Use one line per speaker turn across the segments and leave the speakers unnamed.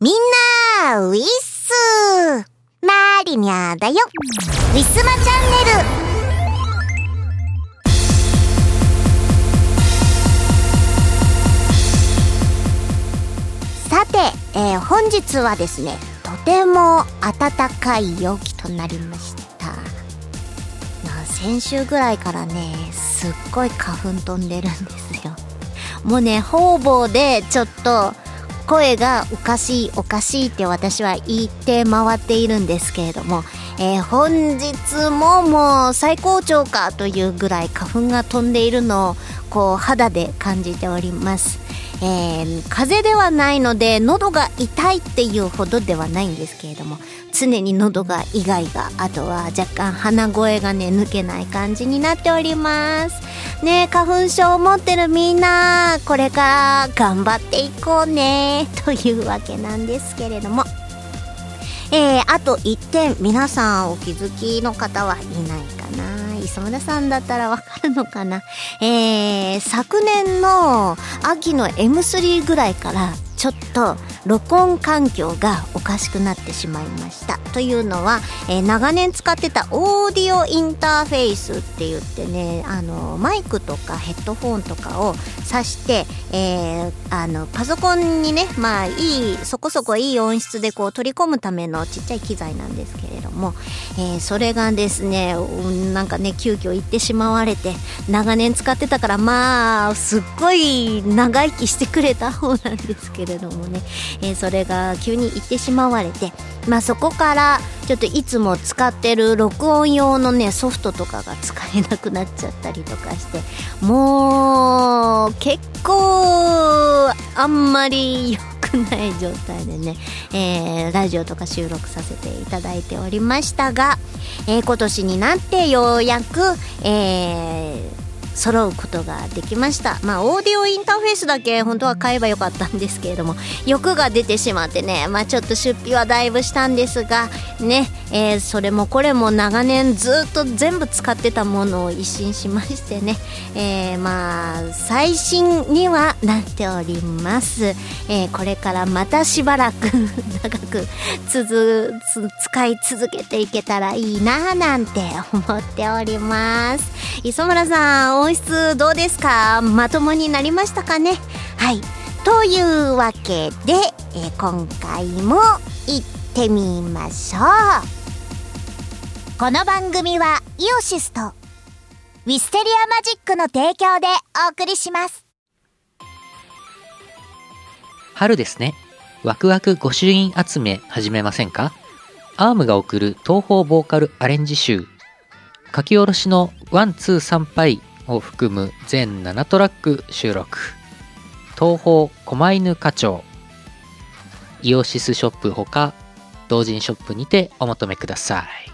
みんな、ウィッスマリニャだよウィスマチャンネルさて、えー本日はですね、とても暖かい陽気となりました。な先週ぐらいからね、すっごい花粉飛んでるんですよ。もうね、方々でちょっと声がおかしいおかしいって私は言って回っているんですけれども、えー本日ももう最高潮かというぐらい花粉が飛んでいるのをこう肌で感じております。えー風邪ではないので喉が痛いっていうほどではないんですけれども常に喉がイガイガあとは若干鼻声がね抜けない感じになっております。ね花粉症を持ってるみんなこれから頑張っていこうね というわけなんですけれども。えー、あと1点皆さんお気づきの方はいないかな。磯村さんだったらわかるのかな。えー、昨年の秋の M3 ぐらいからちょっと録音環境がおかしくなってしまいました。というのは、えー長年使ってたオーディオインターフェースって言ってねあのマイクとかヘッドフォンとかを挿して、えーあのパソコンにねまあいいそこそこいい音質でこう取り込むためのちっちゃい機材なんですけれども、えーそれがですねなんかね急遽行ってしまわれて長年使ってたからまあすっごい長生きしてくれた方なんですけれどもね、えーそれが急に行ってしまわれてまあそこからちょっといつも使ってる録音用のねソフトとかが使えなくなっちゃったりとかしてもう結構あんまり良くない状態でね、えーラジオとか収録させていただいておりましたが、えー今年になってようやく、えー揃うことができました。まあオーディオインターフェースだけ本当は買えばよかったんですけれども欲が出てしまってねまあちょっと出費はだいぶしたんですがね、えーそれもこれも長年ずっと全部使ってたものを一新しましてね、えーまあ最新にはなっております、えーこれからまたしばらく 長く続つ使い続けていけたらいいななんて思っております。磯村さん音質どうですか？まともになりましたかね？はい。というわけで、え今回も行ってみましょう。この番組はイオシスとウィステリアマジックの提供でお送りします。
春ですね。ワクワク御朱印集め始めませんか？ ARM が贈る東方ボーカルアレンジ集。書き下ろしのワン、ツー、参拝を含む全7トラック収録。東方狛犬課長。イオシスショップほか、同人ショップにてお求めください。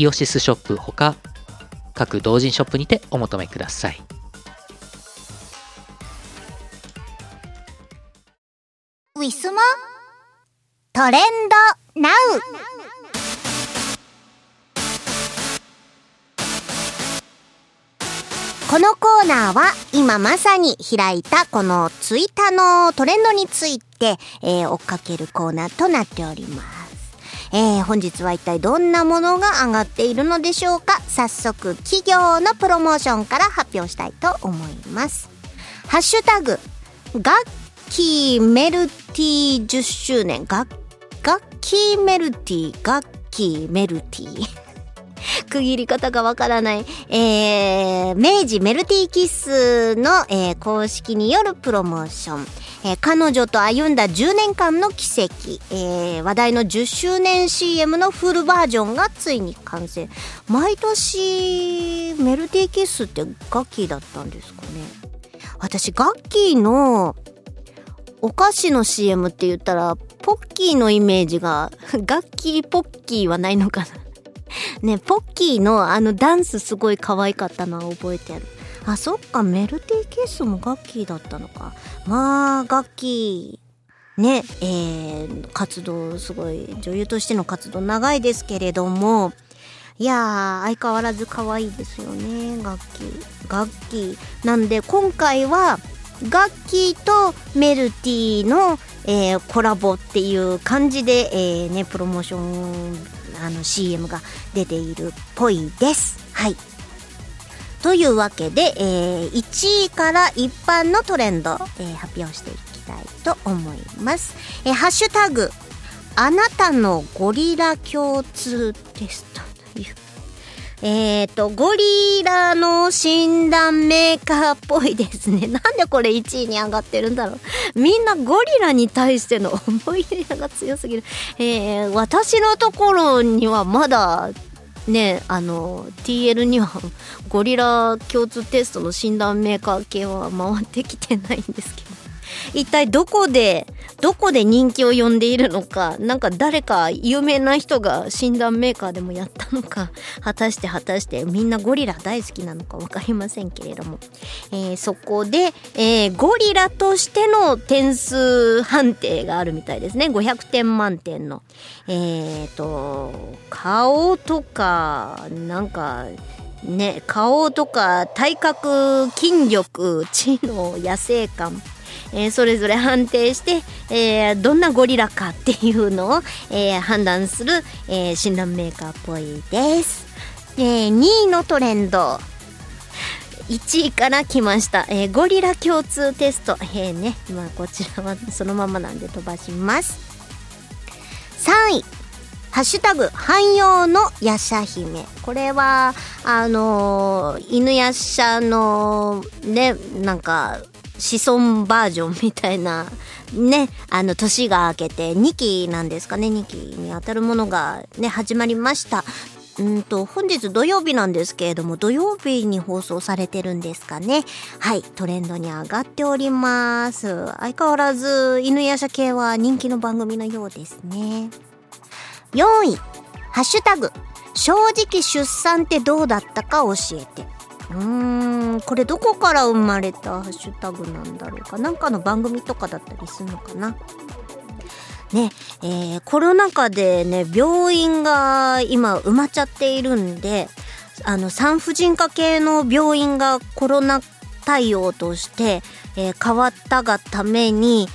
イオシスショップほか各同人ショップにてお求めください。
ウィスマトレンドナウ。このコーナーは今まさに開いたこのツイッターのトレンドについて、えー追っかけるコーナーとなっております。えー、本日は一体どんなものが上がっているのでしょうか？早速企業のプロモーションから発表したいと思います。ハッシュタグガッキーメルティ10周年。ガッキーメルティガッキーメルティ区切り方がわからない、えー、明治メルティーキッスの、えー、公式によるプロモーション。えー、彼女と歩んだ10年間の奇跡、えー、話題の10周年 CM のフルバージョンがついに完成。毎年、メルティーキッスってガッキーだったんですかね。私、ガッキーのお菓子の CM って言ったら、ポッキーのイメージが、ガッキーポッキーはないのかなね、ポッキーのあのダンスすごい可愛かったのは覚えてある。あ、そっか、メルティーケースもガッキーだったのか。まあ、ガッキー、ね、えー、活動、すごい、女優としての活動長いですけれども、いやー、相変わらず可愛いですよね、ガッキー。ガッキー。なんで、今回は、ガッキーとメルティーの、えー、コラボっていう感じで、えー、ね、プロモーションあの CM が出ているっぽいです。はい。というわけで、えー、1位から一般のトレンド、えー、発表していきたいと思います。えー、ハッシュタグ、あなたのゴリラ共通テストという。えっ、ー、と、ゴリラの診断メーカーっぽいですね。なんでこれ1位に上がってるんだろう。みんなゴリラに対しての思い入れが強すぎる。えー、私のところにはまだ、ね、あの、TL にはゴリラ共通テストの診断メーカー系は回ってきてないんですけど。一体どこで、どこで人気を呼んでいるのか、なんか誰か有名な人が診断メーカーでもやったのか、果たして果たしてみんなゴリラ大好きなのかわかりませんけれども、えー、そこで、えー、ゴリラとしての点数判定があるみたいですね。500点満点の。えっ、ー、と、顔とか、なんか、ね、顔とか体格、筋力、知能、野生感、えー、それぞれ判定して、えー、どんなゴリラかっていうのを、えー、判断する、え診断メーカーっぽいです。え2位のトレンド。1位から来ました。えゴリラ共通テスト。えー、ね、まあこちらはそのままなんで飛ばします。3位。ハッシュタグ、汎用のヤシャ姫。これは、あのー、犬ヤシャの、ね、なんか、子孫バージョンみたいな、ね、あの、年が明けて2期なんですかね、2期に当たるものがね、始まりました。うんと、本日土曜日なんですけれども、土曜日に放送されてるんですかね。はい、トレンドに上がっております。相変わらず、犬や車系は人気の番組のようですね。4位、ハッシュタグ、正直出産ってどうだったか教えて。うーんこれどこから生まれたハッシュタグなんだろうか。なんかの番組とかだったりするのかな。ねえー、コロナ禍でね病院が今埋まっちゃっているんであの産婦人科系の病院がコロナ対応として、えー、変わったがために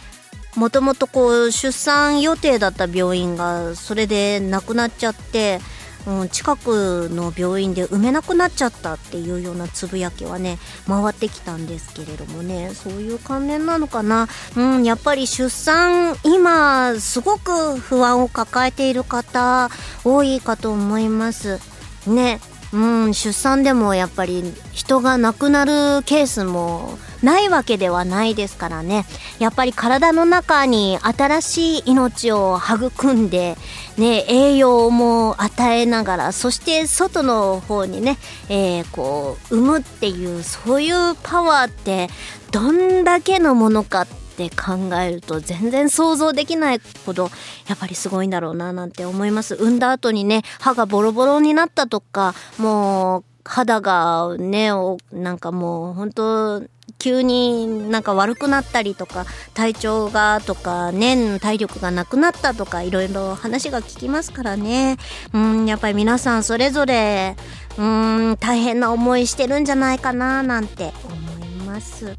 もともとこう出産予定だった病院がそれでなくなっちゃってうん、近くの病院で埋めなくなっちゃったっていうようなつぶやきはね回ってきたんですけれどもねそういう関連なのかな、うん、やっぱり出産今すごく不安を抱えている方多いかと思います。ね。うん出産でもやっぱり人が亡くなるケースもないわけではないですからね。やっぱり体の中に新しい命を育んで、ね、栄養も与えながらそして外の方にね、えー、こう産むっていうそういうパワーってどんだけのものかってって考えると全然想像できないほどやっぱりすごいんだろうななんて思います。産んだ後にね歯がボロボロになったとかもう肌がねなんかもう本当急になんか悪くなったりとか体調がとかね体力がなくなったとかいろいろ話が聞きますからね。うんやっぱり皆さんそれぞれうん大変な思いしてるんじゃないかななんて思います。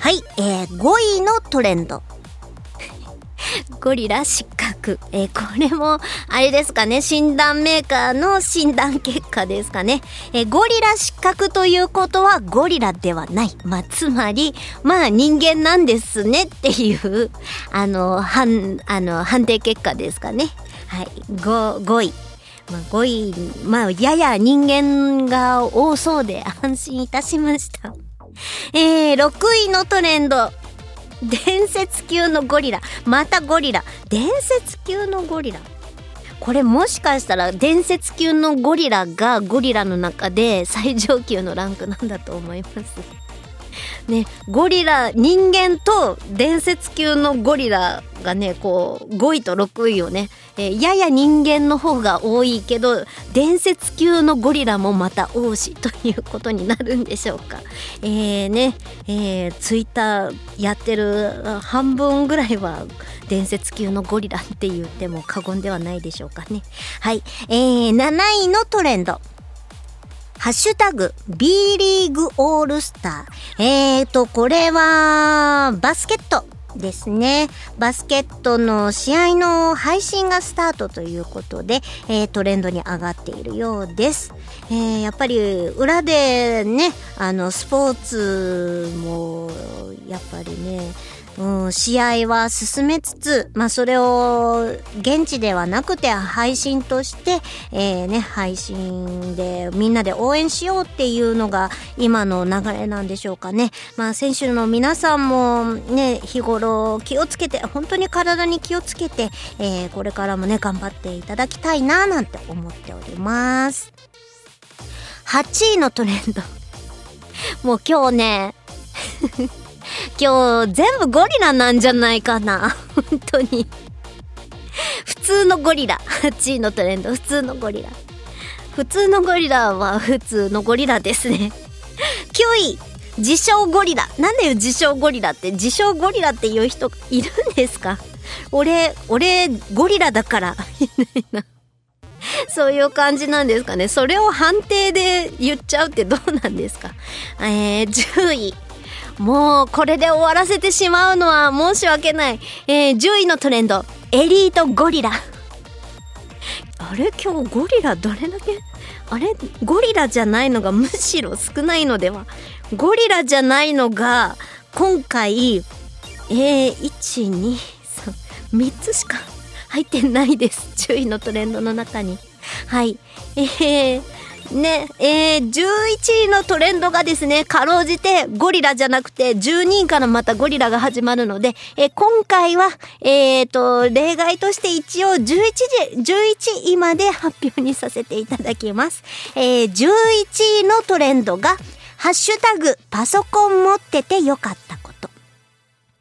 はい、えー、5位のトレンドゴリラ失格。えー、これも、あれですかね、診断メーカーの診断結果ですかね。えー、ゴリラ失格ということはゴリラではない。まあ、つまり、まあ人間なんですねっていう、あの、判、あの、判定結果ですかね。はい。5、5位。まあ、5位、まあ、やや人間が多そうで安心いたしました。えー、6位のトレンド。伝説級のゴリラ。またゴリラ。伝説級のゴリラ。これもしかしたら伝説級のゴリラがゴリラの中で最上級のランクなんだと思います。ね、ゴリラ、人間と伝説級のゴリラがね、こう、5位と6位をね、えー、やや人間の方が多いけど、伝説級のゴリラもまた多しということになるんでしょうか。えー、ね、えー、ツイッターやってる半分ぐらいは伝説級のゴリラって言っても過言ではないでしょうかね。はい。えー、7位のトレンド。ハッシュタグ、B リーグオールスター。えーと、これは、バスケットですね。バスケットの試合の配信がスタートということで、えー、トレンドに上がっているようです。えー、やっぱり裏でね、あの、スポーツも、やっぱりね、うん、試合は進めつつ、まあ、それを現地ではなくて配信として、えー、ね、配信でみんなで応援しようっていうのが今の流れなんでしょうかね。まあ、選手の皆さんもね、日頃気をつけて、本当に体に気をつけて、えー、これからもね、頑張っていただきたいな、なんて思っております。8位のトレンド。もう今日ね今日全部ゴリラなんじゃないかな。本当に。普通のゴリラ。8位のトレンド、普通のゴリラ。普通のゴリラは普通のゴリラですね。9位、自称ゴリラ。なんで自称ゴリラって自称ゴリラっていう人いるんですか？俺、俺、ゴリラだから。そういう感じなんですかね。それを判定で言っちゃうってどうなんですか？えー、10位。もうこれで終わらせてしまうのは申し訳ない。えー、10位のトレンド、エリートゴリラ。あれ？今日ゴリラどれだけ？あれ？ゴリラじゃないのがむしろ少ないのでは？ゴリラじゃないのが今回、えー、1、2、3、3つしか入ってないです。10位のトレンドの中に。はい。えー、ね、えー、11位のトレンドがですね、かろうじてゴリラじゃなくて12位からまたゴリラが始まるので、えー、今回は、えーと、例外として一応11時、11位まで発表にさせていただきます。えー、11位のトレンドが、ハッシュタグ、パソコン持っててよかった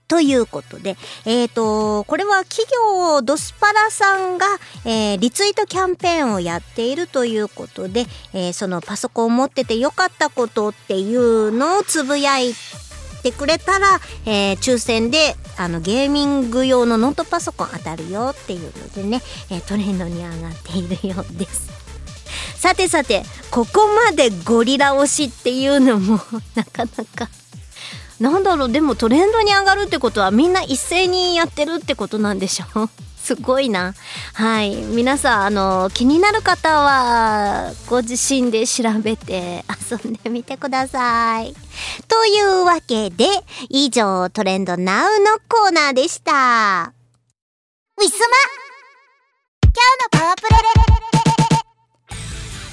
ということで、えっ、ー、と、これは企業ドスパラさんが、えー、リツイートキャンペーンをやっているということで、えー、そのパソコンを持っててよかったことっていうのをつぶやいてくれたら、え、抽選であのゲーミング用のノートパソコン当たるよっていうのでね、え、トレンドに上がっているようです。さてさて、ここまでゴリラ推しっていうのも なかなかなんだろうでもトレンドに上がるってことはみんな一斉にやってるってことなんでしょ すごいな。はい。皆さん、あの、気になる方は、ご自身で調べて遊んでみてください。というわけで、以上、トレンドナウのコーナーでした。ウィスマ今日のパワープレ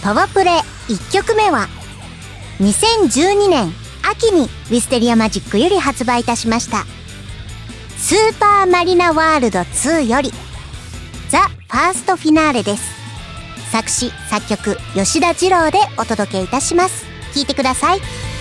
パワープレ1曲目は、2012年秋にウィステリアマジックより発売いたしました。スーパーマリナワールド2よりザ・ファーストフィナーレです。作詞作曲吉田二郎でお届けいたします。聴いてください。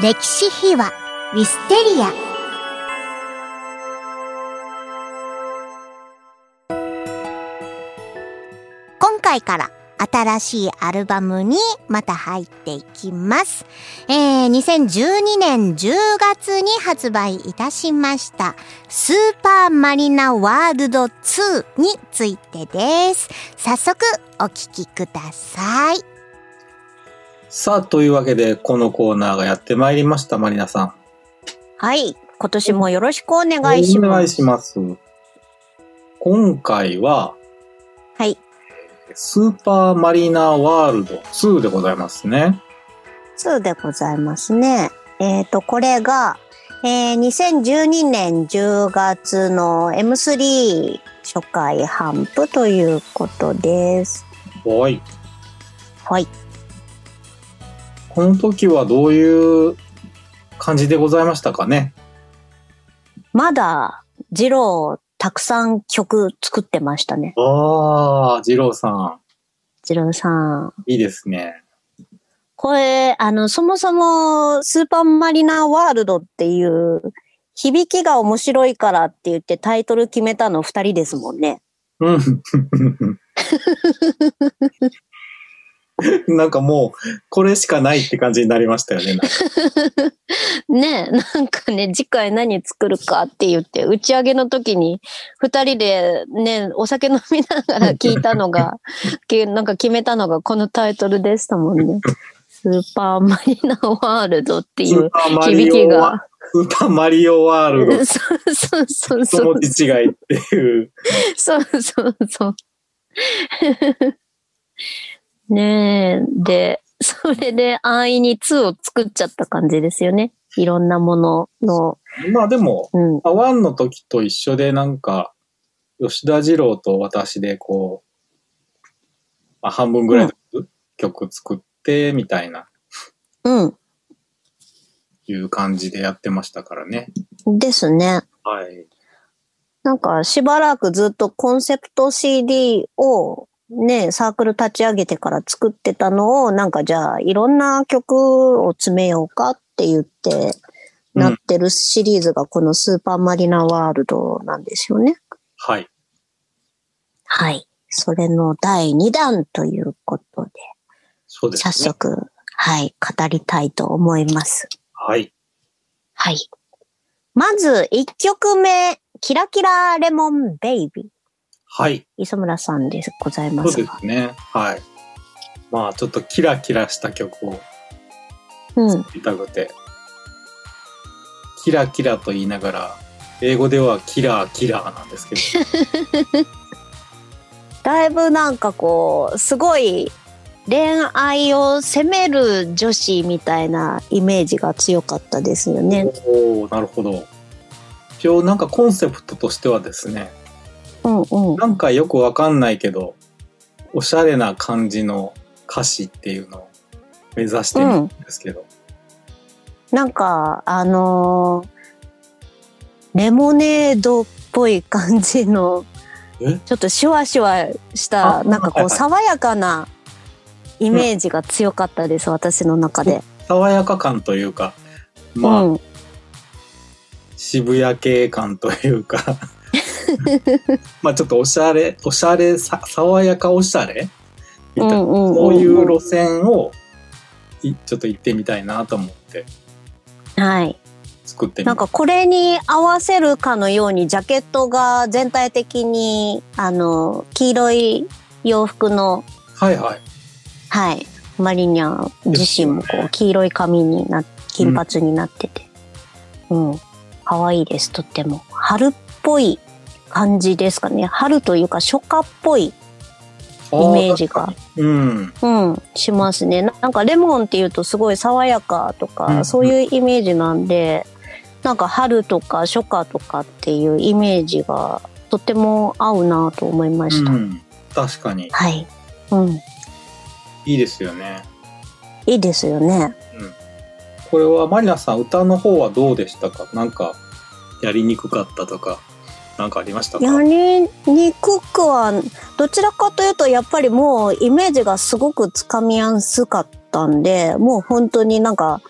歴史秘話ウィステリア今回から新しいアルバムにまた入っていきます。えー、2012年10月に発売いたしました、スーパーマリナワールド2についてです。早速お聞きください。
さあ、というわけで、このコーナーがやってまいりました、マリナさん。
はい。今年もよろしくお願いします。
お願いします。今回は、
はい。
スーパーマリナワールド2でございますね。
2でございますね。えっ、と、これが、えー2012年10月の M3 初回頒布ということです。
はい。
はい。
この時はどういう感じでございましたかね？
まだ、ジロー、たくさん曲作ってましたね。
ああ、二郎さ
ジローさん。
ん、いいですね。
これ、あの、そもそも、スーパーマリナワールドっていう、響きが面白いからって言ってタイトル決めたの二人ですもんね。
うん。なんかもう、これしかないって感じになりましたよね。
ねえ、なんかね、次回何作るかって言って、打ち上げの時に、二人でね、お酒飲みながら聞いたのが、けなんか決めたのがこのタイトルでしたもんね。スーパーマリナワールドっていう響きが。
スーパーマリオワールド
そうそうそう
と
そう
文。字違いっていう。
そうそうそう。ねえ、で、それで安易に2を作っちゃった感じですよね。いろんなものの。
まあでも、
うん。
まあワンの時と一緒でなんか、吉田二郎と私でこう、まあ、半分ぐらいの曲作って、みたいな、
うん。
いう感じでやってましたからね。
ですね。
はい。
なんかしばらくずっとコンセプト CD をね、サークル立ち上げてから作ってたのを、なんかじゃあいろんな曲を詰めようかって言って、
うん
なってるシリーズがこのスーパーマリナワールドなんですよね。
はい。
はい。それの第2弾ということで、
そうですね。
早速、はい、語りたいと思います。
はい。
はい。まず、1曲目、キラキラレモンベイビー。
はい。
磯村さんでございま
そう。ですね。はい。まあちょっとキラキラした曲を
うん。
見たくて、キラキラと言いながら、英語ではキラーキラーなんですけど、
だいぶなんかこう、すごい恋愛を責める女子みたいなイメージが強かったですよね。
おおなるほど。一応なんかコンセプトとしてはですね、
うんうん。
なんかよくわかんないけど、おしゃれな感じの歌詞っていうのを目指してるんですけど、
なんか、あのーレモネードっぽい感じの、
え？
ちょっとシュワシュワした、
あ
なんかこう、爽やかなイメージが強かったです、私の中で。
爽やか感というか、
う
まあ、
ん。
渋谷系感というか、まあちょっとおしゃれ、おしゃれさ、爽やかおしゃれ？みたいな、
うんうんうん
そういう路線をいちょっと行ってみたいなと思って。
はい。
作ってみ
なんかこれに合わせるかのようにジャケットが全体的にあの黄色い洋服の
はいはい。
はい。マリニャ自身もこう黄色い髪にな金髪になってて、うん。可愛いですとっても。春っぽい感じですかね春というか初夏っぽいイメージが
うん。
うん、しますね。ななんかレモンっていうとすごい爽やかとか、
うん
そういうイメージなんで、なんか春とか初夏とかっていうイメージがとっても合うなと思いました。
うん。確かに。
はい。うん。
いいですよね。
いいですよね。
これはマリナさん、歌の方はどうでしたか？なんか、やりにくかったとか、なんかありましたか？
やりにくくは、どちらかというと、やっぱりもうイメージがすごくつかみやすかったんで、もう本当になんか、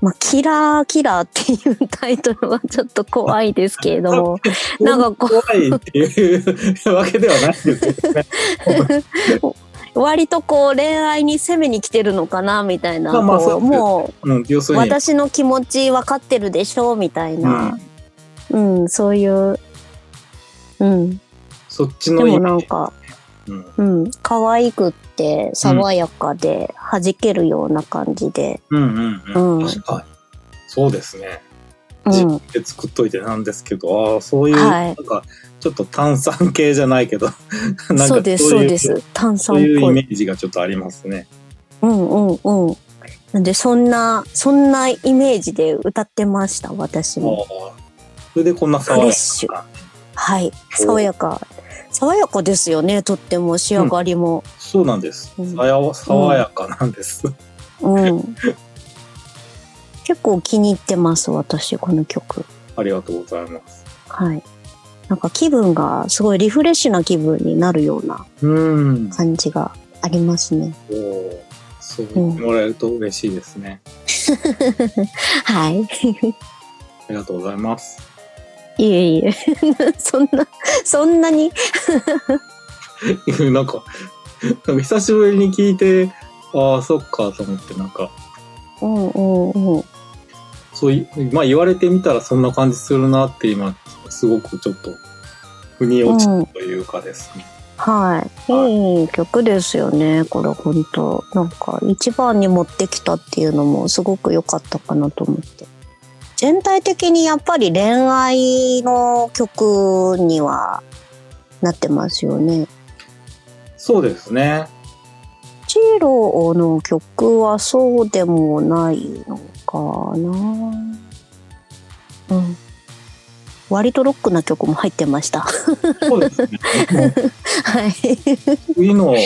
まあ、キラーキラーっていうタイトルはちょっと怖いですけれども、なんかこう
怖いっていうわけではないですよね。
割とこう恋愛に攻めに来てるのかなみたいな、
まあまあそう
も
う
う
るに、
私の気持ち分かってるでしょみたいな、うん、そういう、うん、
そっち
でも
のイメージ。
なんか、
うん
うん、可愛くって爽やかで弾けるような感じで、
うんうんうん。
うん
確かに。そうですね。
うん
自分、で作っといてなんですけど、ああ、そういう、
はい
なんか、ちょっと炭酸系じゃないけど、なんか
そうです、そうで
そ
す。炭
そういう。イメージがちょっとありますね。
うんうんうん。なんで、そんな、そんなイメージで歌ってました、私も。
ああそれでこんな爽やかな。
はい。爽やか。爽やかですよね、とっても仕上がりも。
そうなんです。
うん
さや爽やかなんです。
うん。結構気に入ってます、私、この曲。
ありがとうございます。
はい。なんか気分がすごいリフレッシュな気分になるような
うん。
感じがありますね。
おーそう言ってもらえると嬉しいですね。
はい。
ありがとうございます。
いえいえ。そんな、そんなに？
なんか、なんか久しぶりに聞いて、ああ、そっかと思って、なんか、
うんうんうん。
そうい、まあ言われてみたらそんな感じするなって今、すごくちょっと、腑に落ちたというかですね。
はい。いい曲ですよね、これ本当なんか一番に持ってきたっていうのもすごく良かったかなと思って。全体的にやっぱり恋愛の曲にはなってますよね。
そうですね。
ジローの曲はそうでもないのかな。うん。割とロックな曲も入ってました。
そうですね。
はい。
次の、もう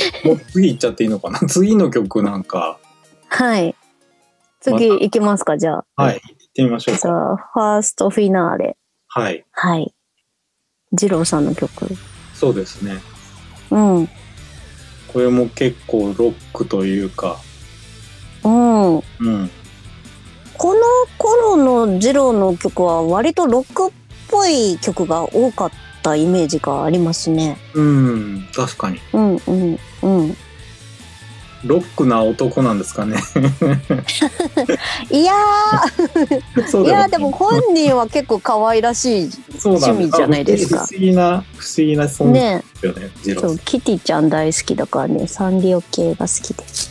次行っちゃっていいのかな？次の曲なんか、
はい。次行きますか、じゃあ。
はい、行ってみましょうか。
じゃあ、ファーストフィナーレ。
はい、
はい。ジローさんの曲。
そうですね。
うん。
これも結構ロックというか、
うん。
うん。
この頃のジローの曲は割とロックっぽい曲が多かったイメージがありますね。
うん、確かに。
うんうんうん。
ロックな男なんですかね。
いやー、いやーでも本人は結構可愛らしい。趣味じゃないですか
不思議な、不思議な存在
ね。
ですよね、ジロー
そう、キティちゃん大好きだからね、サンリオ系が好きです。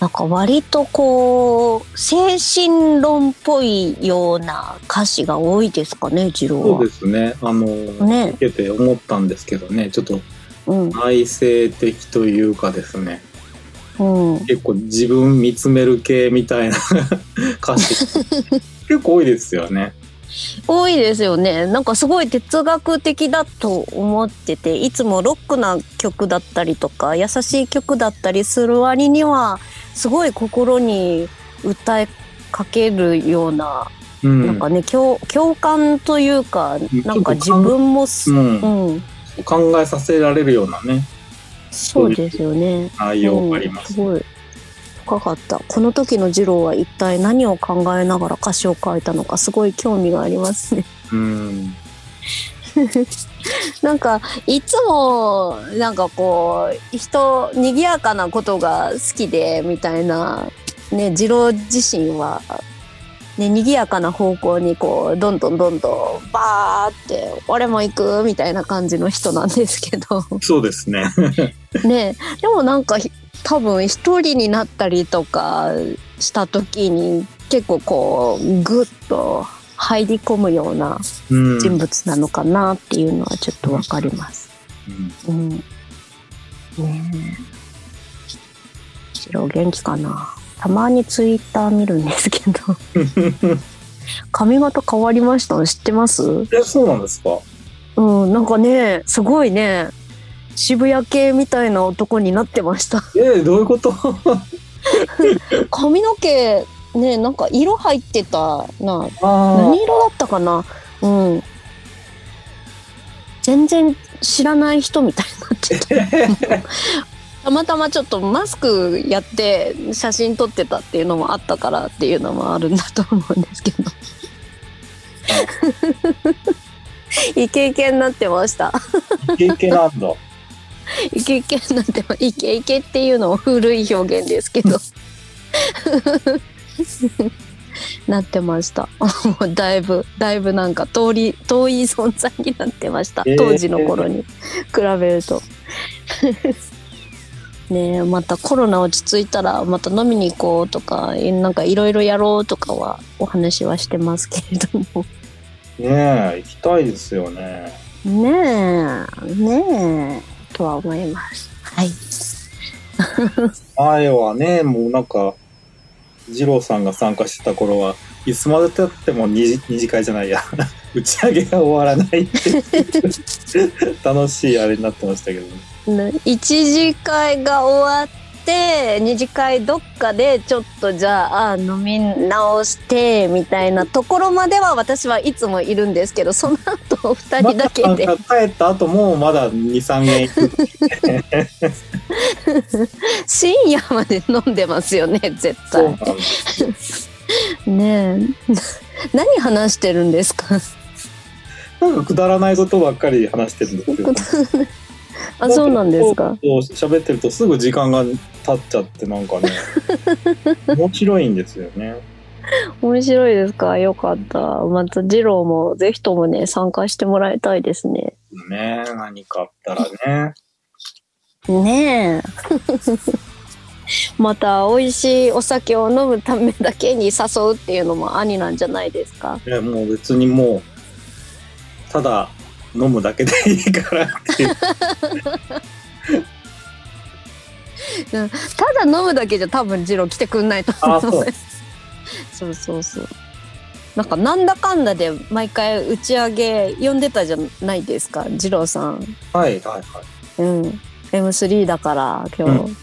なんか割とこう、精神論っぽいような歌詞が多いですかね、ジローは。
そうですね。あの、
ね
見てて思ったんですけどね、ちょっと
うん、
内省的というかですね、
うん。
結構自分見つめる系みたいな 歌詞、結構多いですよね。
多いですよね。なんかすごい哲学的だと思ってて、いつもロックな曲だったりとか、優しい曲だったりする割には、すごい心に訴えかけるような、
うん。
なんかね、共共感というか、なんか自分もす、
うん
うん、
考えさせられるようなね、
そうですよね。
内容があります。
うん、すごい深かった。この時の二郎は一体何を考えながら歌詞を書いたのか、すごい興味がありますね。
うん。
なんかいつもなんかこう人賑やかなことが好きでみたいなね次郎自身はね賑やかな方向にこうどんどんどんどんバーって俺も行くみたいな感じの人なんですけど
そうですね。
ねでもなんかひ多分一人になったりとかした時に結構こうグッと入り込むような
うん。
人物なのかなっていうのはちょっとわかります。
うん
うん。ねえ。白元気かな。たまにツイッター見るんですけど。髪型変わりました？の知ってます？
え、そうなんですか？
うん、なんかね、すごいね、渋谷系みたいな男になってました。
えどういうこと？
髪の毛、ね、なんか色入ってたな。
あ
何色だったかな？うん。全然知らない人みたいになってて たまたまちょっとマスクやって写真撮ってたっていうのもあったからっていうのもあるんだと思うんですけど。イケイケになってました。
イケイケなんだ。
イケイケになってまイケイケっていうのも古い表現ですけど。なってました。もうだいぶだいぶなんか遠り遠い存在になってました。
えー。
当時の頃に比べるとねえまたコロナ落ち着いたらまた飲みに行こうとかなんかいろいろやろうとかはお話はしてますけれども。
ねえ、行きたいですよね。
ねえねえとは思います。はい。
前はね、もうなんか、二郎さんが参加してた頃は、いつまで経っても二次二次会じゃないや、打ち上げが終わらないって 楽しいあれになってましたけどね。
ね一次会が終わって二次会どっかでちょっとじゃああ飲み直してみたいなところまでは私はいつもいるんですけどその後二人だけで
また帰った後もまだ2、3軒行く。
深夜まで飲んでますよね絶対。ねえ何話してるんですか？
なんかくだらないことばっかり話してるんですけど。
あそうなんですか。
喋ってるとすぐ時間が経っちゃってなんかね、面白いんですよね。
面白いですか？よかった。また次郎もぜひともね参加してもらいたいですね。
ね何かあったらね。
ねえ。また美味しいお酒を飲むためだけに誘うっていうのもありなんじゃないですか？
いやもう別にもう、ただ飲むだけでいいからっていう。
ただ飲むだけじゃ多分次郎来てくんないと思う
あそう。
そうそうそう。なんかなんだかんだで毎回打ち上げ呼んでたじゃないですか次郎さん。
はいはいはい。
うん。M3 だから今日、
う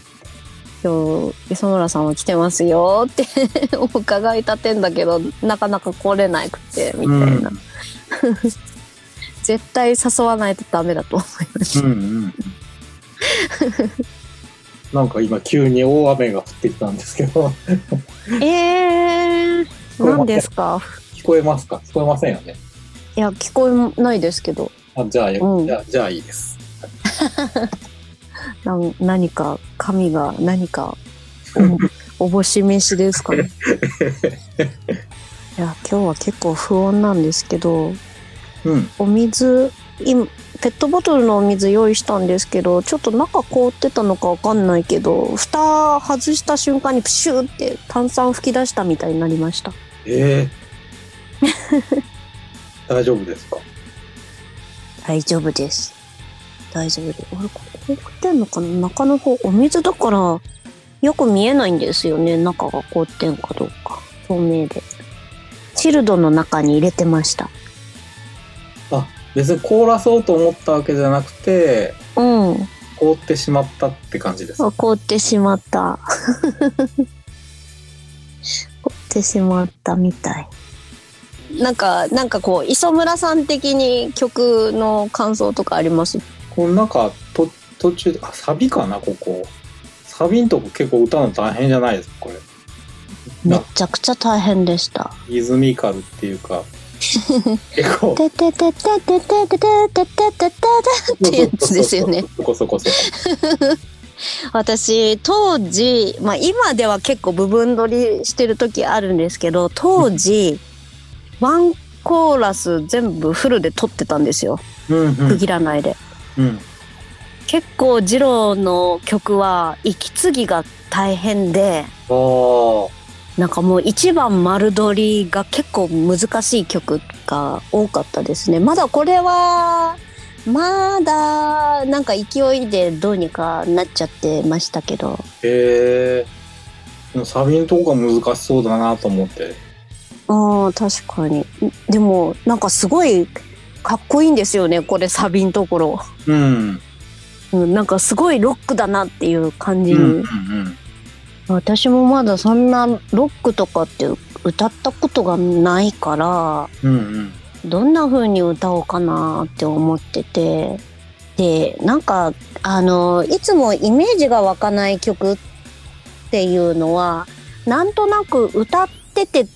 今日磯村さんは来てますよって お伺い立てんだけどなかなか来れなくてみたいな、
うん
絶対誘わないとダメだと思います、
うんうん。なんか今急に大雨が降ってきたんですけど、
えー、何ですか？
聞こえますか？聞こえませんよね。
いや聞こえないですけど。
あじゃあ、
うん。
じゃあ、じゃあいいです。
なん何か神が何かお おぼし飯ですかね。いや今日は結構不穏なんですけど
うん。
お水今ペットボトルのお水用意したんですけどちょっと中凍ってたのかわかんないけど蓋外した瞬間にプシューって炭酸吹き出したみたいになりました。
ええ 大丈夫ですか？
大丈夫です。大丈夫です。あれここ凍ってんのかな？中の方お水だからよく見えないんですよね。中が凍ってんかどうか。透明で。チルドの中に入れてました
あ、別に凍らそうと思ったわけじゃなくて、
うん
凍ってしまったって感じです。
あ凍ってしまった 凍ってしまったみたいなんかなんかこう磯村さん的に曲の感想とかあります？
このなんか、と、途中で、あ、サビかな、ここ。サビんとこ結構歌うの大変じゃないですか、これ。
めちゃくちゃ大変でした
リズミカルっていうか、結構、
ててててててててててててってやつですよね。
こそこそ。
私当時まあ今では結構部分取りしてる時あるんですけど当時ワンコーラス全部フルで撮ってたんですよ
うんう
区。切らないで。
うん。
結構二郎の曲は息継ぎが大変で。なんかもう一番丸取りが結構難しい曲が多かったですねまだこれはまだなんか勢いでどうにかなっちゃってましたけど
へえ。サビのとこが難しそうだなと思って。
ああ確かにでもなんかすごいかっこいいんですよねこれサビのところ、
うん。
うん、なんかすごいロックだなっていう感じに、
うんうんうん。
私もまだそんなロックとかって歌ったことがないから
うんうん。
どんな風に歌おうかなって思っててでなんかあのいつもイメージが湧かない曲っていうのはなんとなく歌ってて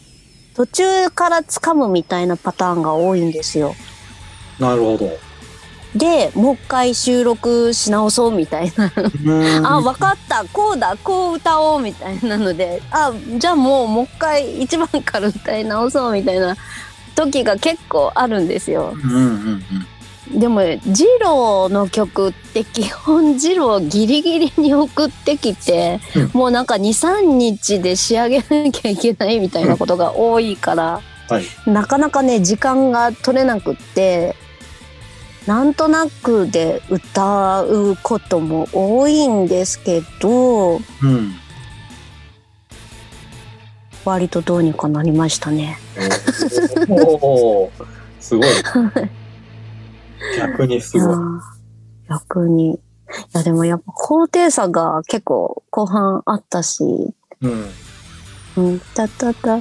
途中から掴むみたいなパターンが多いんですよ。
なるほど。
でもう一回収録し直そうみたいな。あ
あ
分かった。こうだ。こう歌おうみたいなので。あじゃあもうもう一回一番から歌い直そうみたいな時が結構あるんですよ。
うんうんうん。
でもジローの曲って基本ジローギリギリに送ってきて、
うん。
もうなんか23日で仕上げなきゃいけないみたいなことが多いから、
はい。
なかなかね時間が取れなくってなんとなくで歌うことも多いんですけど
うん。
割とどうにかなりましたね。
おーすごい。逆にすごい。
逆に。いやでもやっぱ高低差が結構後半あったし、
うん。
うん、たたた、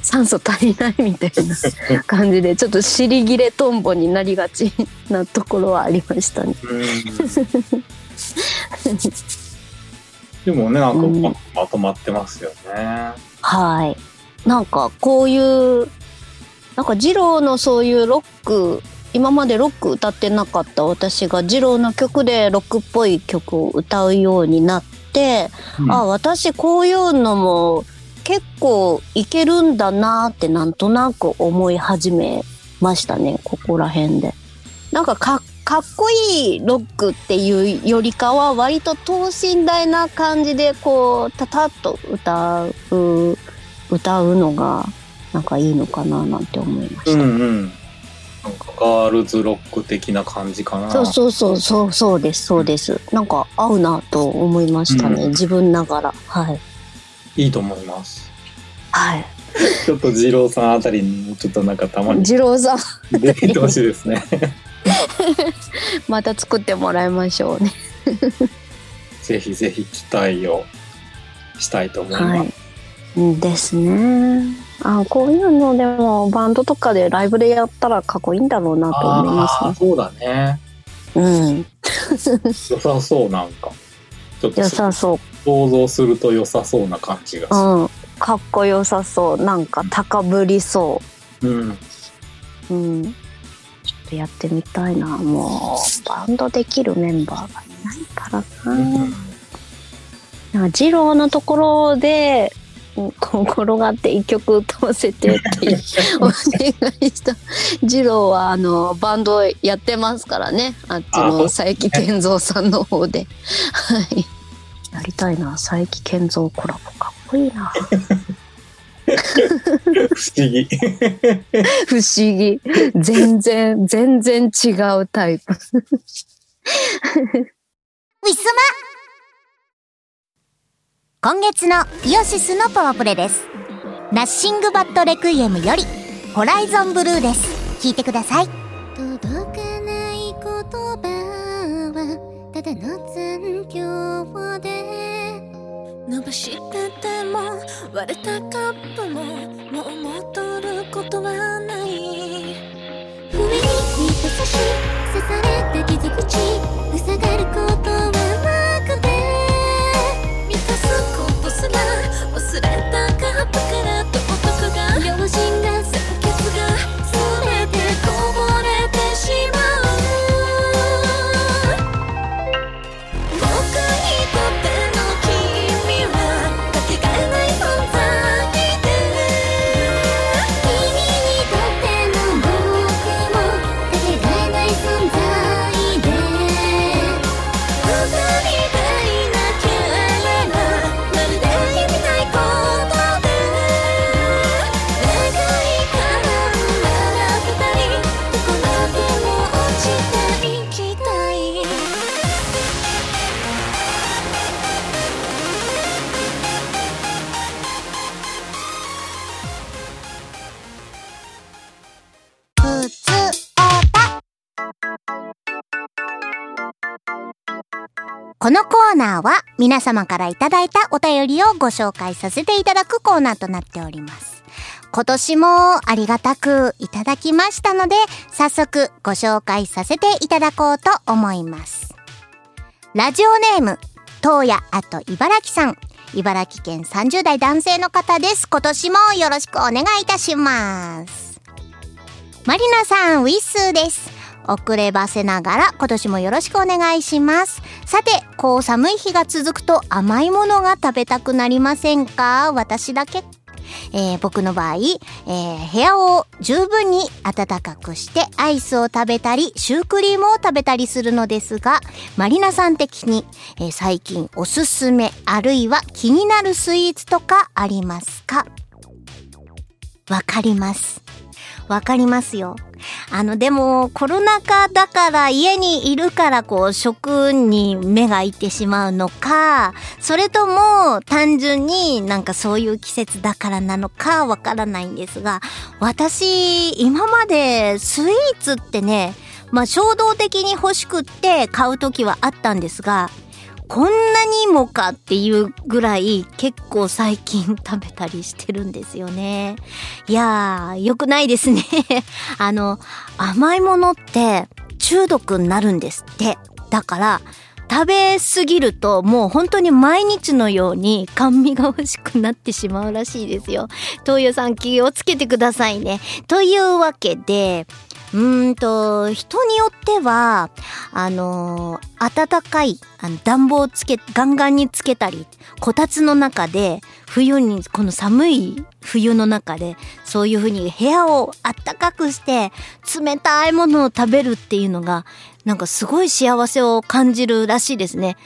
酸素足りないみたいな感じでちょっと尻切れトンボになりがちなところはありましたね。
うん。でもね、なんかままとまってますよね。
はい。なんかこういうなんか二郎のそういうロック今までロック歌ってなかった私が二郎の曲でロックっぽい曲を歌うようになって、
うん
あ私こういうのも結構いけるんだなってなんとなく思い始めましたねここら辺で。なんかかかっこいいロックっていうよりかは割と等身大な感じでこうタタッと歌う歌うのがなんかいいのかななんて思いました。
うんうん。なんかガールズロック的な感じかな。
そうそうそうそうそうですそうです。なんか合うなと思いましたね、
うん
自分ながらはい
いいと思います。
はい。
ちょっと二郎さんあたりにもちょっとなんかたまに
二郎さん
出てほしいですね。
また作ってもらいましょうね。
ぜひぜひ期待をしたいと思います。
はい。うんですね。あこういうのでもバンドとかでライブでやったらかっこいいんだろうなと思いますね。
そうだね。
うん。
良さそうなんか。
良さそう。
想像すると良さそうな感じがす
うん。かっこよさそう。なんか高ぶりそ
る。うん。
う。うん。ちょっとやってみたいな。もう、バンドできるメンバーがいないからな。なんか、二郎のところで、うん心がって一曲歌わせてって お願いした。二郎はあのバンドやってますからね。あっち
あ
の佐伯健三さんの方で。はい。やりたいな。佐伯健三コラボかっこいいな。
不思議。
不思議。全然、全然違うタイプ。
ウィスマ今月のイオシスのパワープレです。ナッシングバットレクイエムよりホライゾンブルーです。聞いてください。
伸ばしてても割れたカップももう戻ることはない。不意に優し刺された傷口塞がることはなくて。満たすことすら忘れたカップかこの
コーナーは皆様からいただいたお便りをご紹介させていただくコーナーとなっております。今年もありがたくいただきましたので、早速ご紹介させていただこうと思います。ラジオネーム、東野あと茨城さん。茨城県30代男性の方です。今年もよろしくお願いいたします。マリナさん、ウィッスーです。遅ればせながら今年もよろしくお願いします。さて、こう寒い日が続くと甘いものが食べたくなりませんか？私だけえー僕の場合、えー部屋を十分に暖かくしてアイスを食べたり、シュークリームを食べたりするのですが、マリナさん的に、えー最近おすすめ、あるいは気になるスイーツとかありますか？わかります。わかりますよ。あの、でも、コロナ禍だから家にいるからこう、食に目がいってしまうのか、それとも単純になんかそういう季節だからなのかわからないんですが、私、今までスイーツってね、まあ衝動的に欲しくって買う時はあったんですが、こんなにもかっていうぐらい結構最近食べたりしてるんですよね。いやー、良くないですね。あの、甘いものって中毒になるんですって。だから、食べすぎるともう本当に毎日のように甘味が欲しくなってしまうらしいですよ。東洋さん気をつけてくださいね。というわけで、うんと、人によっては、あのー暖かい、あの、暖房つけ、ガンガンにつけたり、こたつの中で、冬に、この寒い冬の中で、そういう風に部屋を暖かくして、冷たいものを食べるっていうのが、なんかすごい幸せを感じるらしいですね。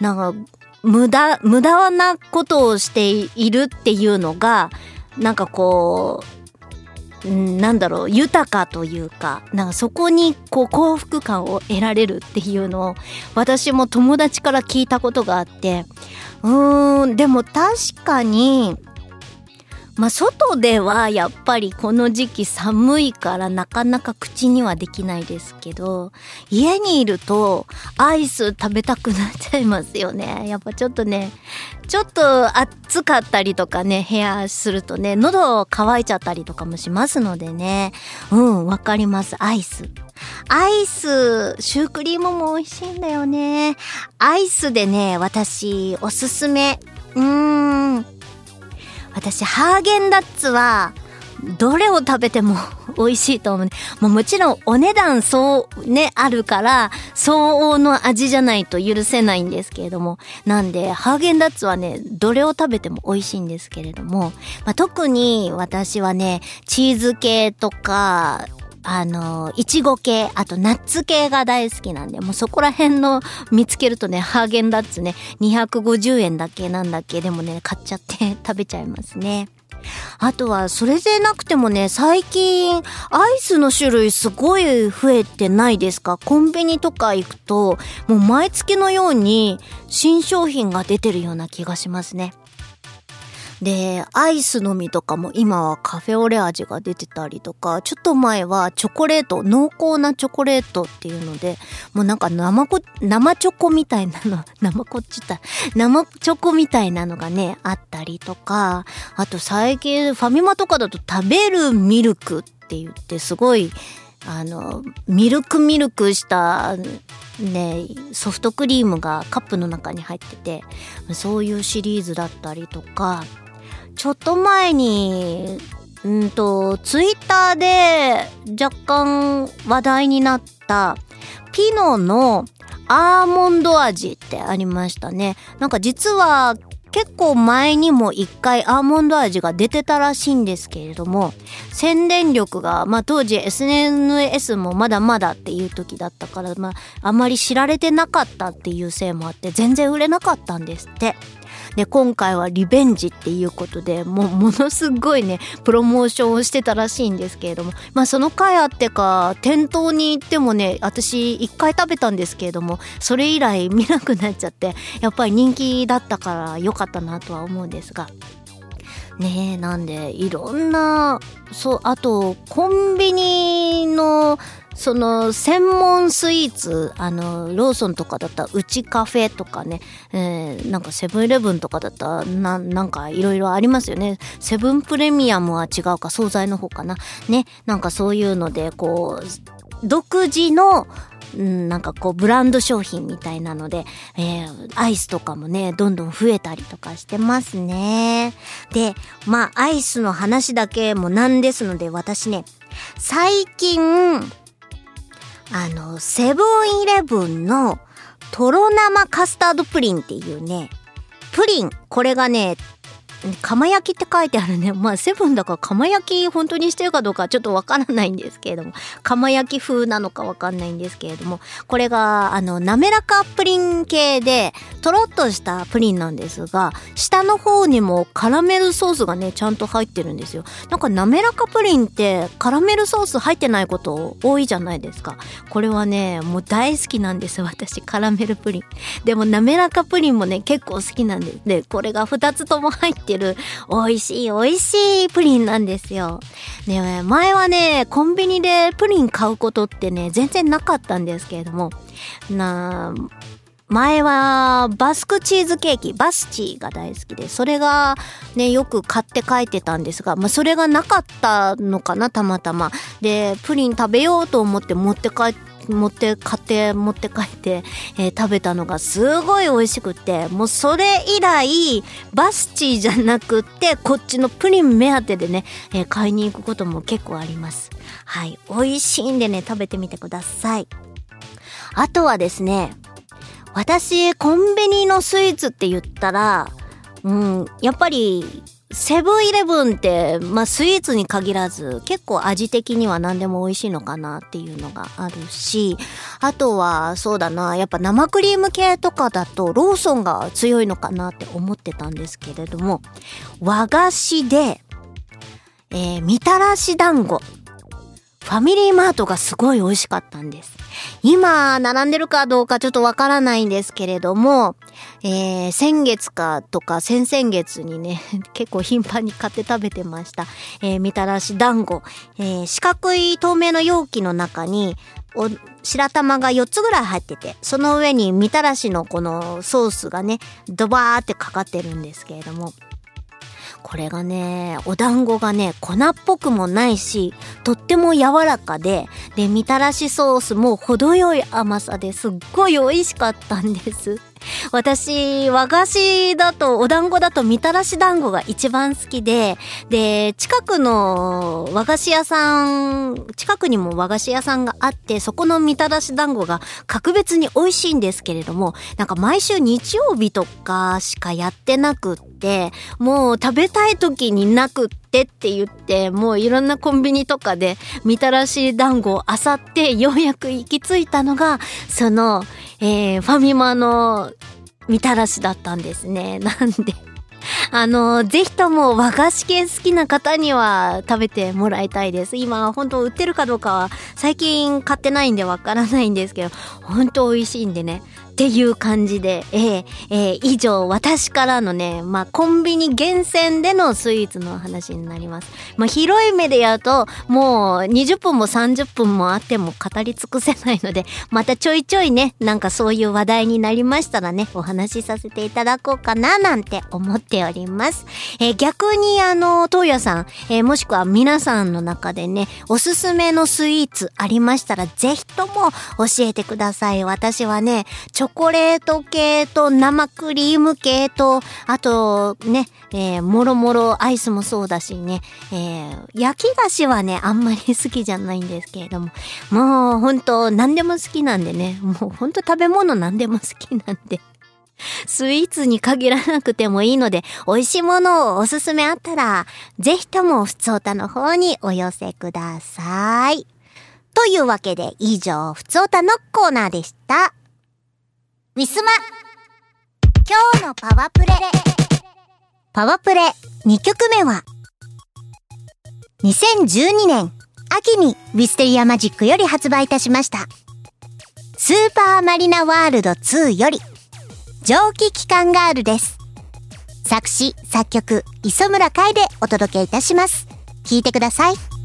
なんか、無駄、無駄なことをしているっていうのが、なんかこう、なんだろう、豊かというか、なんかそこにこう幸福感を得られるっていうのを、私も友達から聞いたことがあって、うーん、でも確かに、まあ外ではやっぱりこの時期寒いからなかなか口にはできないですけど、家にいるとアイス食べたくなっちゃいますよね。やっぱちょっとね、ちょっと暑かったりとかね、部屋するとね、喉乾いちゃったりとかもしますのでね。うん、わかります。アイス。アイス、シュークリームも美味しいんだよね。アイスでね、私、おすすめ。うーん。私、ハーゲンダッツは、どれを食べても美味しいと思う。もうもちろんお値段そうね、あるから、相応の味じゃないと許せないんですけれども。なんで、ハーゲンダッツはね、どれを食べても美味しいんですけれども。まあ、特に私はね、チーズ系とか、あの、いちご系、あとナッツ系が大好きなんで、もうそこら辺の見つけるとね、ハーゲンダッツね、250円だけなんだっけ、でもね、買っちゃって 食べちゃいますね。あとは、それでなくてもね、最近、アイスの種類すごい増えてないですか？コンビニとか行くと、もう毎月のように新商品が出てるような気がしますね。で、アイスのみとかも今はカフェオレ味が出てたりとか、ちょっと前はチョコレート、濃厚なチョコレートっていうので、もうなんか生こ、生チョコみたいなの、生こっちた、生チョコみたいなのがね、あったりとか、あと最近ファミマとかだと食べるミルクって言ってすごい、あの、ミルクミルクした、ね、ソフトクリームがカップの中に入ってて、そういうシリーズだったりとか、ちょっと前に、うんと、ツイッターで若干話題になった、ピノのアーモンド味ってありましたね。なんか実は結構前にも一回アーモンド味が出てたらしいんですけれども、宣伝力が、まあ当時 SNS もまだまだっていう時だったから、まああまり知られてなかったっていうせいもあって全然売れなかったんですって。で、今回はリベンジっていうことで、もう ものすごいね、プロモーションをしてたらしいんですけれども、まあその回あってか、店頭に行ってもね、私一回食べたんですけれども、それ以来見なくなっちゃって、やっぱり人気だったから良かったなとは思うんですが、ねえ、なんで、いろんな、そう、あと、コンビニの、その、専門スイーツ、あの、ローソンとかだったら、うちカフェとかね、えー、なんかセブンイレブンとかだったら、な、なんかいろいろありますよね。セブンプレミアムは違うか、惣菜の方かな。ね、なんかそういうので、こう、独自の、うん、なんかこうブランド商品みたいなので、えー、アイスとかもね、どんどん増えたりとかしてますね。で、まあ、アイスの話だけもなんですので、私ね、最近、あの、セブンイレブンのとろ生カスタードプリンっていうね、プリン、これがね、釜焼きって書いてあるね。まあ、セブンだから釜焼き本当にしてるかどうかちょっとわからないんですけれども、釜焼き風なのかわかんないんですけれども、これが、あの、滑らかプリン系で、とろっとしたプリンなんですが、下の方にもカラメルソースがね、ちゃんと入ってるんですよ。なんか滑らかプリンってカラメルソース入ってないこと多いじゃないですか。これはね、もう大好きなんです私、カラメルプリン。でも滑らかプリンもね、結構好きなんです。で、これが2つとも入っててる、美味しい美味しいプリンなんですよ。ね、前はね、コンビニでプリン買うことってね、全然なかったんですけれども、な前はバスクチーズケーキ、バスチーが大好きで、それがね、よく買って帰ってたんですが、まあそれがなかったのかな、たまたま。で、プリン食べようと思って持って帰って、持って買って持って帰って、えー食べたのがすごい美味しくってもうそれ以来バスチーじゃなくってこっちのプリン目当てでね、えー買いに行くことも結構あります。はい。美味しいんでね食べてみてください。あとはですね私コンビニのスイーツって言ったらうんやっぱりセブンイレブンって、まあ、スイーツに限らず、結構味的には何でも美味しいのかなっていうのがあるし、あとは、そうだな、やっぱ生クリーム系とかだと、ローソンが強いのかなって思ってたんですけれども、和菓子で、えー、みたらし団子。ファミリーマートがすごい美味しかったんです。今、並んでるかどうかちょっとわからないんですけれども、えー、先月かとか先々月にね、結構頻繁に買って食べてました。えー、みたらし団子。えー、四角い透明の容器の中に、お、白玉が4つぐらい入ってて、その上にみたらしのこのソースがね、ドバーってかかってるんですけれども、これがね、お団子がね、粉っぽくもないし、とっても柔らかで、で、みたらしソースも程よい甘さですっごい美味しかったんです。私、和菓子だと、お団子だとみたらし団子が一番好きで、で、近くの和菓子屋さん、近くにも和菓子屋さんがあって、そこのみたらし団子が格別に美味しいんですけれども、なんか毎週日曜日とかしかやってなくって、もう食べたい時になくってって言って、もういろんなコンビニとかでみたらし団子を漁ってようやく行き着いたのが、その、えー、ファミマのみたらしだったんですね。なんで、あの、ぜひとも和菓子系好きな方には食べてもらいたいです。今、本当売ってるかどうかは最近買ってないんでわからないんですけど、本当美味しいんでね。っていう感じで、えーえー以上、私からのね、まあ、コンビニ厳選でのスイーツの話になります。まあ、広い目でやると、もう20分も30分もあっても語り尽くせないので、またちょいちょいね、なんかそういう話題になりましたらね、お話しさせていただこうかな、なんて思っております。えー逆にあの、東野さん、えーもしくは皆さんの中でね、おすすめのスイーツありましたら、ぜひとも教えてください。私はね、チョコレート系と生クリーム系と、あとね、えーもろもろアイスもそうだしね、えー焼き菓子はね、あんまり好きじゃないんですけれども、もうほんと何でも好きなんでね、もうほんと食べ物何でも好きなんで。スイーツに限らなくてもいいので、美味しいものをおすすめあったら、ぜひともふつおたの方にお寄せください。というわけで、以上、ふつおたのコーナーでした。ウィスマ。今日のパワープレ。パワプレ2曲目は、2012年秋にウィステリアマジックより発売いたしました。スーパーマリナワールド2より、蒸気機関ガールです。作詞作曲磯村海でお届けいたします。聴いてください。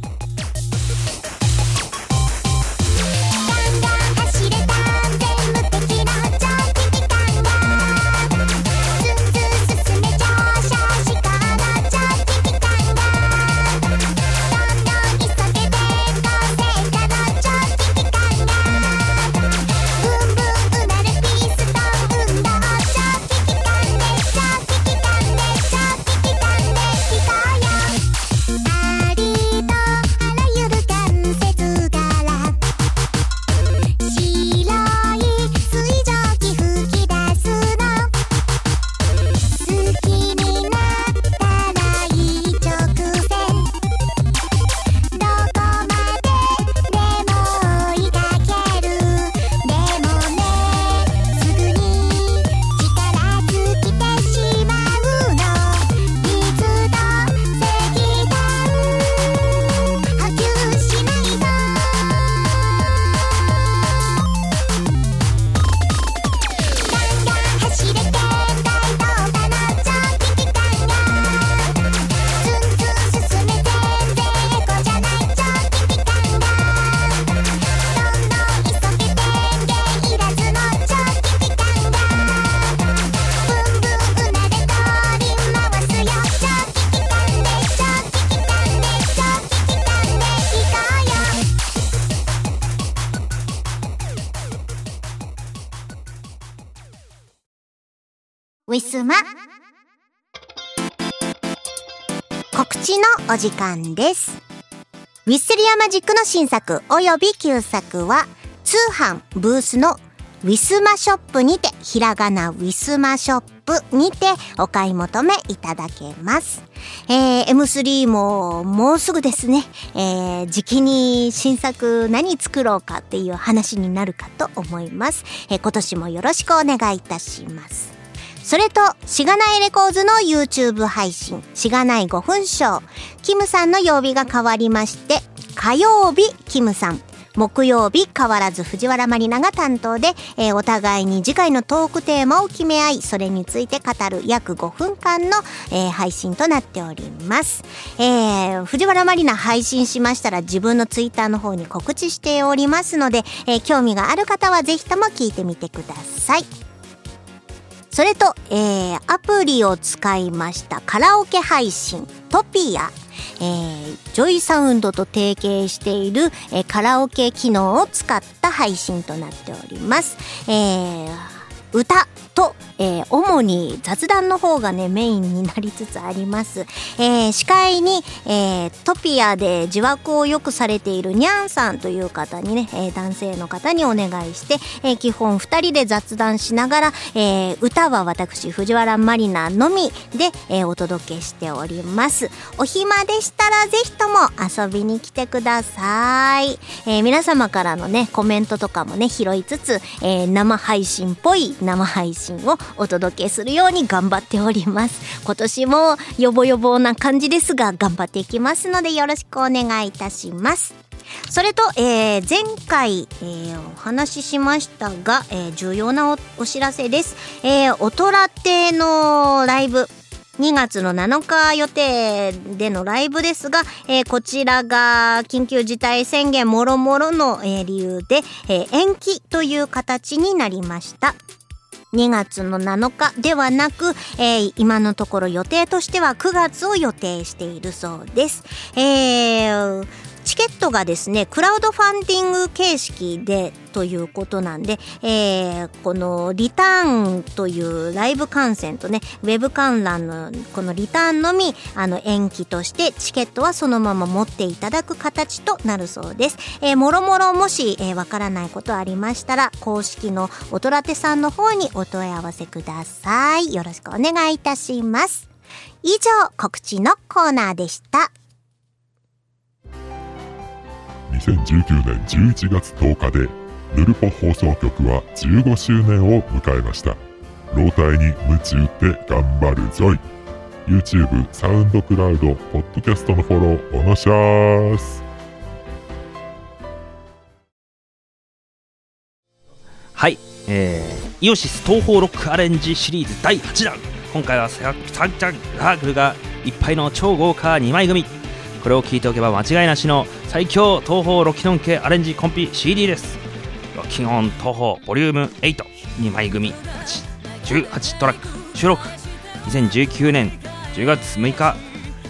時間です。ウィッセリアマジックの新作及び旧作は通販ブースのウィスマショップにてひらがなウィスマショップにてお買い求めいただけます。えー、M3 ももうすぐですね、えー、時期に新作何作ろうかっていう話になるかと思います。えー今年もよろしくお願いいたします。それと、しがないレコーズの YouTube 配信、しがない5分ショー。キムさんの曜日が変わりまして、火曜日、キムさん。木曜日、変わらず藤原まりなが担当で、えーお互いに次回のトークテーマを決め合い、それについて語る約5分間の、えー配信となっております。えー藤原まりな配信しましたら自分のツイッターの方に告知しておりますので、えー興味がある方はぜひとも聞いてみてください。それと、えーアプリを使いましたカラオケ配信トピア、えージョイサウンドと提携している、えーカラオケ機能を使った配信となっております。えー歌と、えー主に雑談の方がねメインになりつつあります。えー司会に、えートピアで自枠をよくされているニャンさんという方にね、えー男性の方にお願いして、えー基本2人で雑談しながら、えー歌は私藤原マリナのみで、えーお届けしております。お暇でしたらぜひとも遊びに来てください。えー皆様からのねコメントとかもね拾いつつ、えー生配信っぽい生配信をお届けするように頑張っております。今年もよぼよぼな感じですが頑張っていきますのでよろしくお願いいたします。それと、えー前回、えーお話ししましたが、えー重要なお知らせです。えー、おとら亭のライブ、2月の7日予定でのライブですが、えーこちらが緊急事態宣言もろもろの、えー理由で、えー延期という形になりました。2月の7日ではなく、えー今のところ予定としては9月を予定しているそうです。えーチケットがですね、クラウドファンディング形式でということなんで、えーこのリターンというライブ観戦とね、ウェブ観覧のこのリターンのみ、あの延期としてチケットはそのまま持っていただく形となるそうです。えーもろもろもし、えーわからないことありましたら、公式のおとらてさんの方にお問い合わせください。よろしくお願いいたします。以上、告知のコーナーでした。
2019年11月10日でヌルポ放送局は15周年を迎えました。老体に夢中って頑張るぞい。YouTube、サウンドクラウド、ポッドキャストのフォローおのしゃーす。
はい、えー、イオシス東方ロックアレンジシリーズ第8弾。今回はスタンタラークルがいっぱいの超豪華2枚組。これを聞いておけば間違いなしの最強東宝ロキノン系アレンジコンピ CD です。ロキノン東宝ボリューム82枚組18トラック収録。2019年10月6日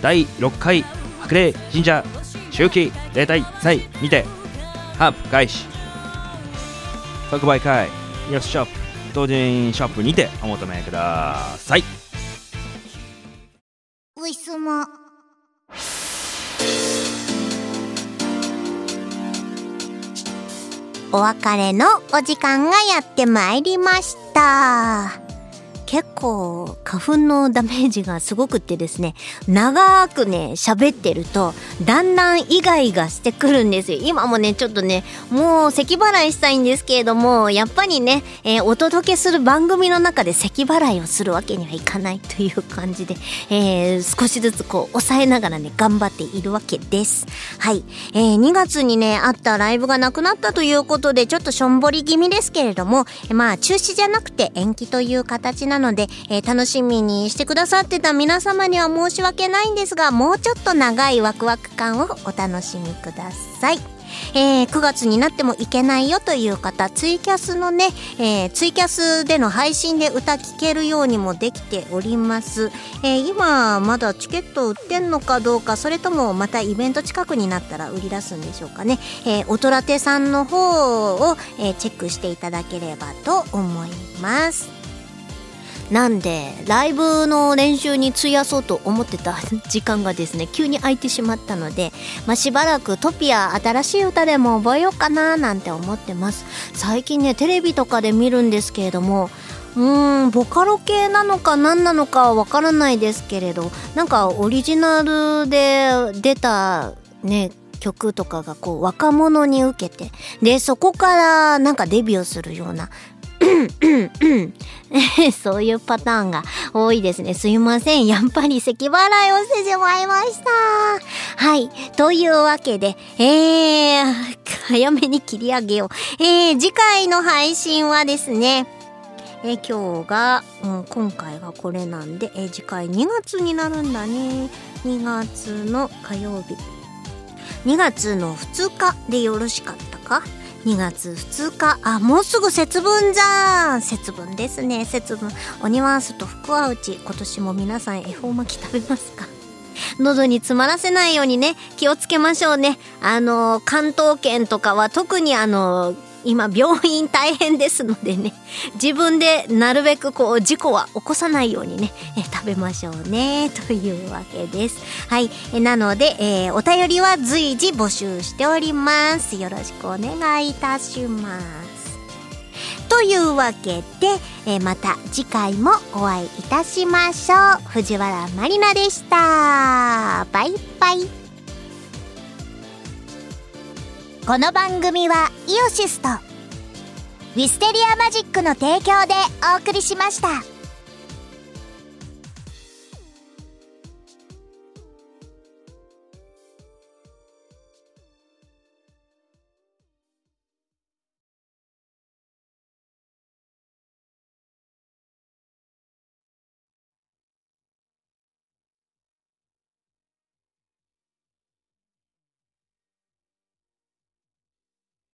第6回白麗神社秋季例大祭にてハープ開始。即売会。イラストショップ同人ショップにてお求めください。う
いすもお別れのお時間がやってまいりました。結構花粉のダメージがすごくってですね長くね喋ってるとだんだんイガイガしてくるんですよ。今もねちょっとねもう咳払いしたいんですけれどもやっぱりね、えー、お届けする番組の中で咳払いをするわけにはいかないという感じで、えー、少しずつこう抑えながらね頑張っているわけです。はい、えー、2月にねあったライブがなくなったということでちょっとしょんぼり気味ですけれどもまあ中止じゃなくて延期という形なのので、えー、楽しみにしてくださってた皆様には申し訳ないんですが、もうちょっと長いワクワク感をお楽しみください。えー、9月になってもいけないよという方、ツイキャスのね、えー、ツイキャスでの配信で歌聴けるようにもできております。えー、今、まだチケット売ってんのかどうか、それともまたイベント近くになったら売り出すんでしょうかね。えー、おとらてさんの方を、えチェックしていただければと思います。なんでライブの練習に費やそうと思ってた時間がですね急に空いてしまったので、まあ、しばらくトピア新しい歌でも覚えようかななんて思ってます。最近ねテレビとかで見るんですけれどもうーんボカロ系なのか何なのかわからないですけれどなんかオリジナルで出たね曲とかがこう若者に受けてでそこからなんかデビューするような そういうパターンが多いですね。すいません。やっぱり咳払いをしてしまいました。はい。というわけで、えー、早めに切り上げよう。えー、次回の配信はですね、え、今日が、うん、今回がこれなんで、え、次回2月になるんだね。2月の火曜日。2月の2日でよろしかったか？2月2日。あもうすぐ節分じゃん。節分ですね。節分。鬼ワンスと福は内。今年も皆さん恵方巻き食べますか？喉に詰まらせないようにね。気をつけましょうね。あの関東圏とかは特にあの今病院大変ですのでね自分でなるべくこう事故は起こさないようにねえ食べましょうねというわけです。はい。なので、えー、お便りは随時募集しております。よろしくお願いいたします。というわけで、えー、また次回もお会いいたしましょう。藤原まりなでした。バイバイ。この番組はイオシスとウィステリアマジックの提供でお送りしました。